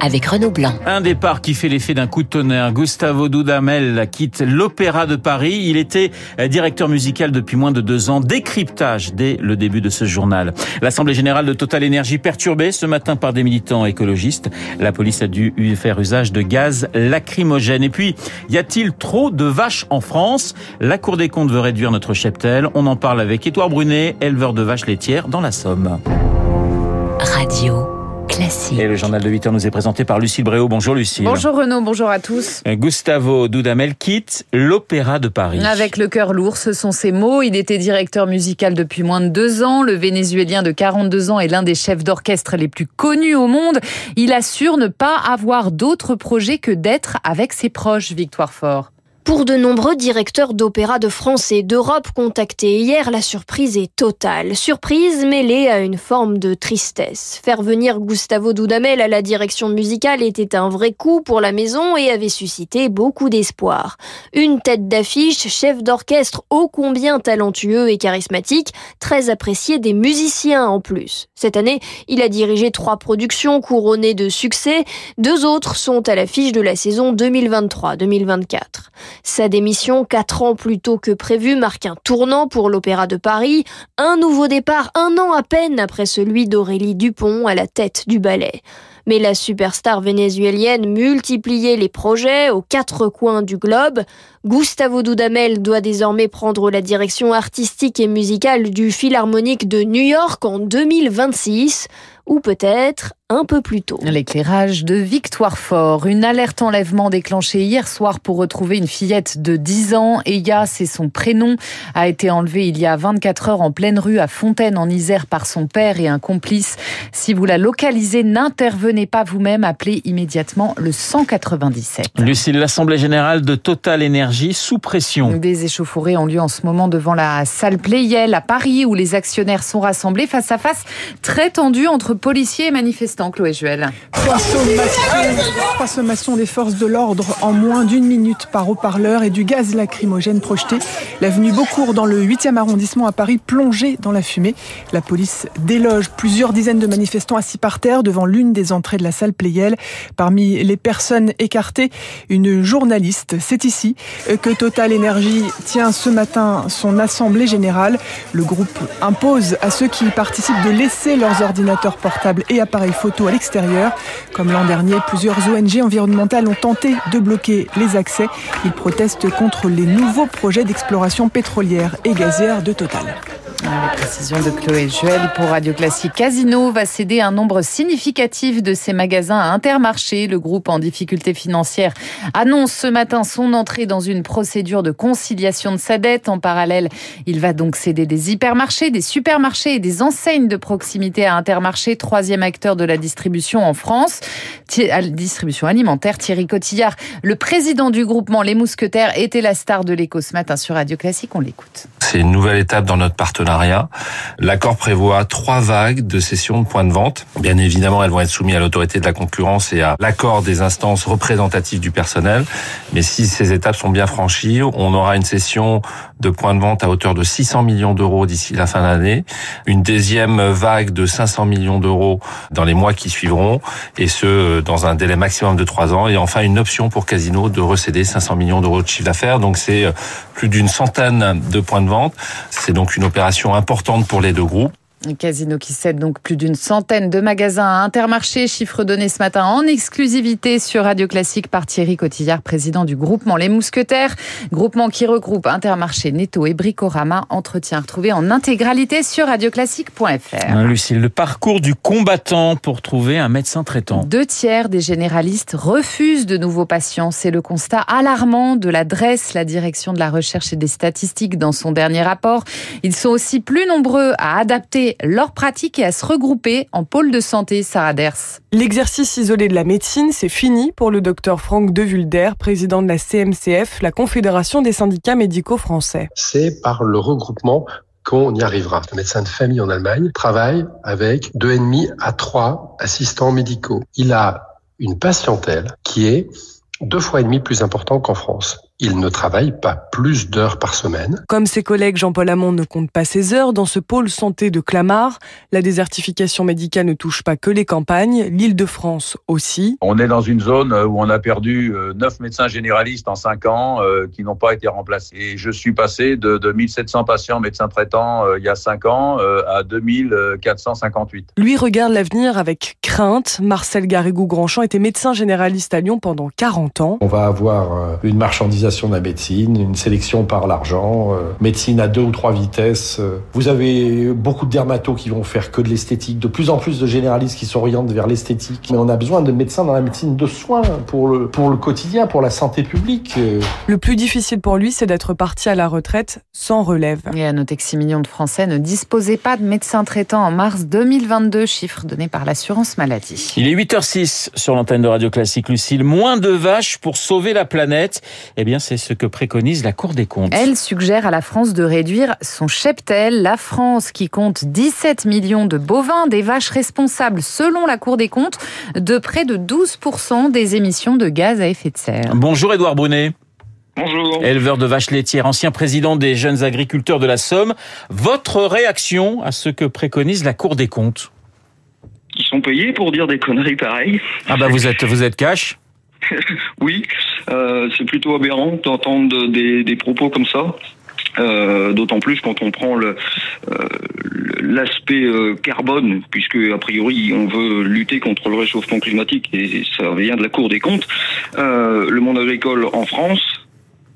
avec Renaud Blanc. Un départ qui fait l'effet d'un coup de tonnerre. Gustavo Dudamel quitte l'Opéra de Paris. Il était directeur musical depuis moins de deux ans. Décryptage dès le début de ce journal. L'Assemblée générale de Total Énergie perturbée ce matin par des militants écologistes. La police a dû faire usage de gaz lacrymogène. Et puis, y a-t-il trop de vaches en France? La Cour des comptes veut réduire notre cheptel. On en parle avec Édouard Brunet, éleveur de vaches laitières dans la Somme. Radio. Classique. Et le journal de 8 heures nous est présenté par Lucille Bréau. Bonjour Lucille. Bonjour Renaud, bonjour à tous. Gustavo Dudamel quitte l'Opéra de Paris. Avec le cœur lourd, ce sont ses mots. Il était directeur musical depuis moins de deux ans. Le Vénézuélien de 42 ans est l'un des chefs d'orchestre les plus connus au monde. Il assure ne pas avoir d'autre projet que d'être avec ses proches, Victoire Fort. Pour de nombreux directeurs d'opéra de France et d'Europe contactés hier, la surprise est totale. Surprise mêlée à une forme de tristesse. Faire venir Gustavo Dudamel à la direction musicale était un vrai coup pour la maison et avait suscité beaucoup d'espoir. Une tête d'affiche, chef d'orchestre ô combien talentueux et charismatique, très apprécié des musiciens en plus. Cette année, il a dirigé trois productions couronnées de succès. Deux autres sont à l'affiche de la saison 2023-2024. Sa démission, quatre ans plus tôt que prévu, marque un tournant pour l'Opéra de Paris. Un nouveau départ un an à peine après celui d'Aurélie Dupont à la tête du ballet. Mais la superstar vénézuélienne multipliait les projets aux quatre coins du globe. Gustavo Dudamel doit désormais prendre la direction artistique et musicale du Philharmonique de New York en 2026 ou peut-être un peu plus tôt. L'éclairage de Victoire Fort. Une alerte enlèvement déclenchée hier soir pour retrouver une fillette de 10 ans. Eya, c'est son prénom, a été enlevée il y a 24 heures en pleine rue à Fontaine en Isère par son père et un complice. Si vous la localisez, n'intervenez pas vous-même, appelez immédiatement le 197. Lucille, l'Assemblée générale de Total Énergie sous pression. Des échauffourées ont lieu en ce moment devant la salle Playel à Paris où les actionnaires sont rassemblés face à face très tendu entre policiers et manifestants, Chloé Juel. Trois sommations, trois sommations des forces de l'ordre en moins d'une minute par haut-parleur et du gaz lacrymogène projeté. L'avenue Beaucourt dans le 8e arrondissement à Paris plongée dans la fumée. La police déloge plusieurs dizaines de manifestants assis par terre devant l'une des entrées de la salle Playel. Parmi les personnes écartées, une journaliste. C'est ici que Total Energy tient ce matin son assemblée générale. Le groupe impose à ceux qui y participent de laisser leurs ordinateurs portables et appareils photo à l'extérieur. Comme l'an dernier, plusieurs ONG environnementales ont tenté de bloquer les accès. Ils protestent contre les nouveaux projets d'exploration pétrolière et gazière de Total. Les précisions de Chloé Juel pour Radio Classique. Casino va céder un nombre significatif de ses magasins à Intermarché. Le groupe en difficulté financière annonce ce matin son entrée dans une procédure de conciliation de sa dette. En parallèle, il va donc céder des hypermarchés, des supermarchés et des enseignes de proximité à Intermarché, troisième acteur de la distribution en France, distribution alimentaire. Thierry Cotillard, le président du groupement Les Mousquetaires, était la star de l'écho ce matin sur Radio Classique. On l'écoute. C'est une nouvelle étape dans notre partenariat. L'accord prévoit trois vagues de cessions de points de vente. Bien évidemment, elles vont être soumises à l'autorité de la concurrence et à l'accord des instances représentatives du personnel. Mais si ces étapes sont bien franchies, on aura une cession de points de vente à hauteur de 600 millions d'euros d'ici la fin de l'année, une deuxième vague de 500 millions d'euros dans les mois qui suivront, et ce, dans un délai maximum de trois ans, et enfin une option pour Casino de recéder 500 millions d'euros de chiffre d'affaires. Donc c'est plus d'une centaine de points de vente. C'est donc une opération importante pour les deux groupes. Casino qui cède donc plus d'une centaine de magasins à Intermarché, chiffre donné ce matin en exclusivité sur Radio Classique par Thierry Cotillard, président du groupement Les Mousquetaires, groupement qui regroupe Intermarché, Netto et Bricorama, entretien retrouvé en intégralité sur radioclassique.fr. Lucille, le parcours du combattant pour trouver un médecin traitant. Deux tiers des généralistes refusent de nouveaux patients. C'est le constat alarmant de la DRES, la direction de la recherche et des statistiques dans son dernier rapport. Ils sont aussi plus nombreux à adapter leur pratique et à se regrouper en pôle de santé, Sarah Ders. L'exercice isolé de la médecine, c'est fini pour le docteur Franck Devulder, président de la CMCF, la Confédération des syndicats médicaux français. C'est par le regroupement qu'on y arrivera. Le médecin de famille en Allemagne travaille avec deux et demi à trois assistants médicaux. Il a une patientèle qui est deux fois et demi plus importante qu'en France. Il ne travaille pas plus d'heures par semaine. Comme ses collègues, Jean-Paul Hamon ne compte pas ses heures dans ce pôle santé de Clamart. La désertification médicale ne touche pas que les campagnes, l'île de France aussi. On est dans une zone où on a perdu euh, neuf médecins généralistes en cinq ans euh, qui n'ont pas été remplacés. Et je suis passé de, de 1700 patients médecins traitants euh, il y a cinq ans à 2458. Lui regarde l'avenir avec crainte. Marcel Garrigou-Grandchamp était médecin généraliste à Lyon pendant 40 ans. On va avoir une marchandisation de la médecine, une sélection par l'argent, euh, médecine à deux ou trois vitesses. Vous avez beaucoup de dermatos qui vont faire que de l'esthétique, de plus en plus de généralistes qui s'orientent vers l'esthétique. Mais on a besoin de médecins dans la médecine de soins pour le, pour le quotidien, pour la santé publique. Le plus difficile pour lui, c'est d'être parti à la retraite sans relève. Et à noter que 6 millions de Français ne disposaient pas de médecins traitants en mars 2022, chiffre donné par l'assurance maladie. Il est 8h06 sur l'antenne de Radio Classique, Lucille. Moins de vaches pour sauver la planète. Eh bien, c'est ce que préconise la Cour des comptes. Elle suggère à la France de réduire son cheptel. La France, qui compte 17 millions de bovins, des vaches responsables, selon la Cour des comptes, de près de 12% des émissions de gaz à effet de serre. Bonjour Édouard Brunet. Bonjour. Éleveur de vaches laitières, ancien président des jeunes agriculteurs de la Somme. Votre réaction à ce que préconise la Cour des comptes? Ils sont payés pour dire des conneries pareilles. Ah bah vous êtes, vous êtes cash oui, euh, c'est plutôt aberrant d'entendre des, propos comme ça. Euh, D'autant plus quand on prend le l'aspect euh, carbone, puisque a priori on veut lutter contre le réchauffement climatique et ça vient de la Cour des comptes. Euh, le monde agricole en France,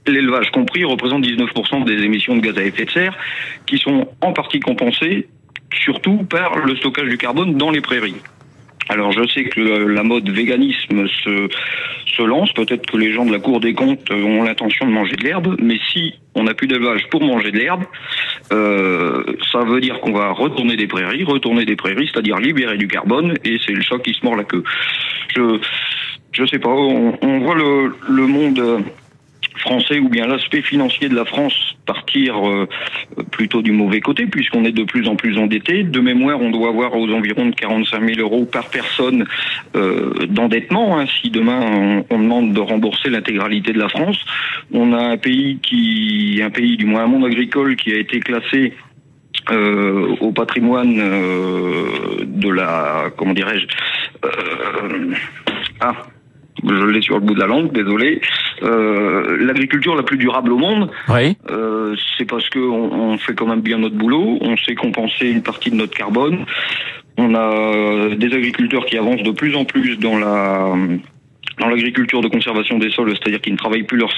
l'élevage compris, représente 19% des émissions de gaz à effet de serre, qui sont en partie compensées, surtout par le stockage du carbone dans les prairies. Alors je sais que la mode véganisme se, se lance, peut-être que les gens de la Cour des comptes ont l'intention de manger de l'herbe, mais si on n'a plus d'élevage pour manger de l'herbe, euh, ça veut dire qu'on va retourner des prairies, retourner des prairies, c'est-à-dire libérer du carbone, et c'est le choc qui se mord la queue. Je je sais pas, on, on voit le, le monde français ou bien l'aspect financier de la France partir euh, plutôt du mauvais côté puisqu'on est de plus en plus endetté. De mémoire, on doit avoir aux environs de 45 000 euros par personne euh, d'endettement. Hein, si demain on, demande de rembourser l'intégralité de la France, on a un pays qui, un pays du moins un monde agricole qui a été classé euh, au patrimoine de la, comment dirais-je, ah, je l'ai sur le bout de la langue, désolé. Euh, L'agriculture la plus durable au monde, oui. euh, c'est parce que on, on, fait quand même bien notre boulot, on sait compenser une partie de notre carbone. On a des agriculteurs qui avancent de plus en plus dans la dans l'agriculture de conservation des sols, c'est-à-dire qu'ils ne travaillent plus leur,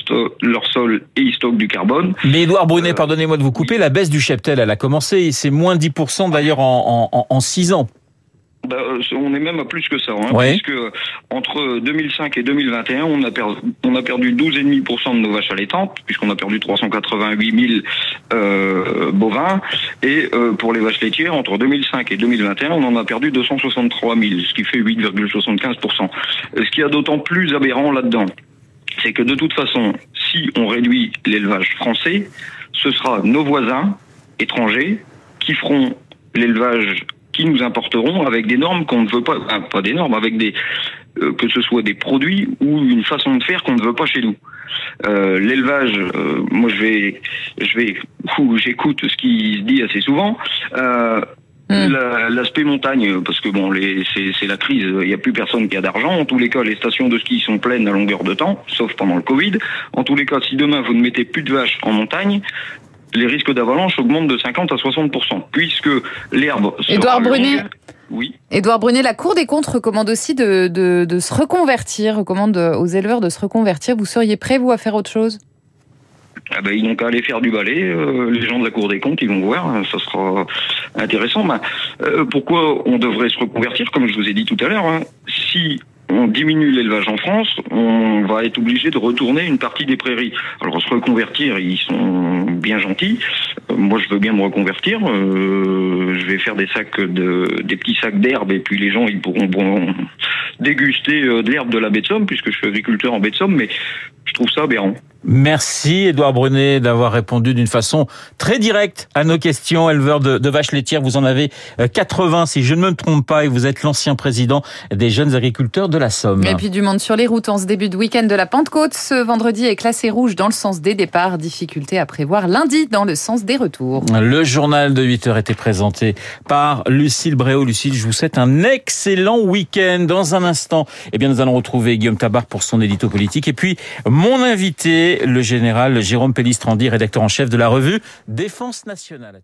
leur sol et ils stockent du carbone. Mais Édouard Brunet, euh, pardonnez-moi de vous couper, la baisse du cheptel, elle a commencé, c'est moins 10% d'ailleurs en, en, en 6 ans. Bah, on est même à plus que ça, hein, ouais. puisque entre 2005 et 2021, on a perdu, on a perdu 12,5% de nos vaches allaitantes, puisqu'on a perdu 388 000 euh, bovins, et euh, pour les vaches laitières, entre 2005 et 2021, on en a perdu 263 000, ce qui fait 8,75%. Ce qui a d'autant plus aberrant là-dedans, c'est que de toute façon, si on réduit l'élevage français, ce sera nos voisins étrangers qui feront l'élevage qui nous importeront avec des normes qu'on ne veut pas, enfin, pas des normes, avec des euh, que ce soit des produits ou une façon de faire qu'on ne veut pas chez nous. Euh, L'élevage, euh, moi je vais, je vais, j'écoute ce qui se dit assez souvent. L'aspect montagne, parce que bon, c'est la crise, il n'y a plus personne qui a d'argent. En tous les cas, les stations de ski sont pleines à longueur de temps, sauf pendant le Covid. En tous les cas, si demain vous ne mettez plus de vaches en montagne, les risques d'avalanche augmentent de 50 à 60% puisque l'herbe. Édouard Brunet. Oui. Édouard Brunet, la Cour des comptes recommande aussi de, de, de, se reconvertir, recommande aux éleveurs de se reconvertir. Vous seriez prêt, vous, à faire autre chose? Ah ben, ils n'ont qu'à aller faire du balai. Euh, les gens de la Cour des comptes, ils vont voir. Ça sera intéressant. Ben, euh, pourquoi on devrait se reconvertir? Comme je vous ai dit tout à l'heure, hein, si on diminue l'élevage en France, on va être obligé de retourner une partie des prairies. Alors se reconvertir, ils sont bien gentils. Euh, moi, je veux bien me reconvertir. Euh, je vais faire des sacs de, des petits sacs d'herbe et puis les gens ils pourront déguster de l'herbe de la baie de Somme puisque je suis agriculteur en baie de Somme. Mais je trouve ça aberrant. Merci Edouard Brunet d'avoir répondu d'une façon très directe à nos questions. Éleveur de, de, vaches laitières, vous en avez 80 si je ne me trompe pas et vous êtes l'ancien président des jeunes agriculteurs de la Somme. Et puis du monde sur les routes en ce début de week-end de la Pentecôte. Ce vendredi est classé rouge dans le sens des départs. Difficulté à prévoir lundi dans le sens des retours. Le journal de 8 heures était présenté par Lucille Bréau. Lucille, je vous souhaite un excellent week-end. Dans un instant, eh bien, nous allons retrouver Guillaume Tabar pour son édito politique et puis mon invité le général Jérôme Pellistrandi, rédacteur en chef de la revue Défense nationale.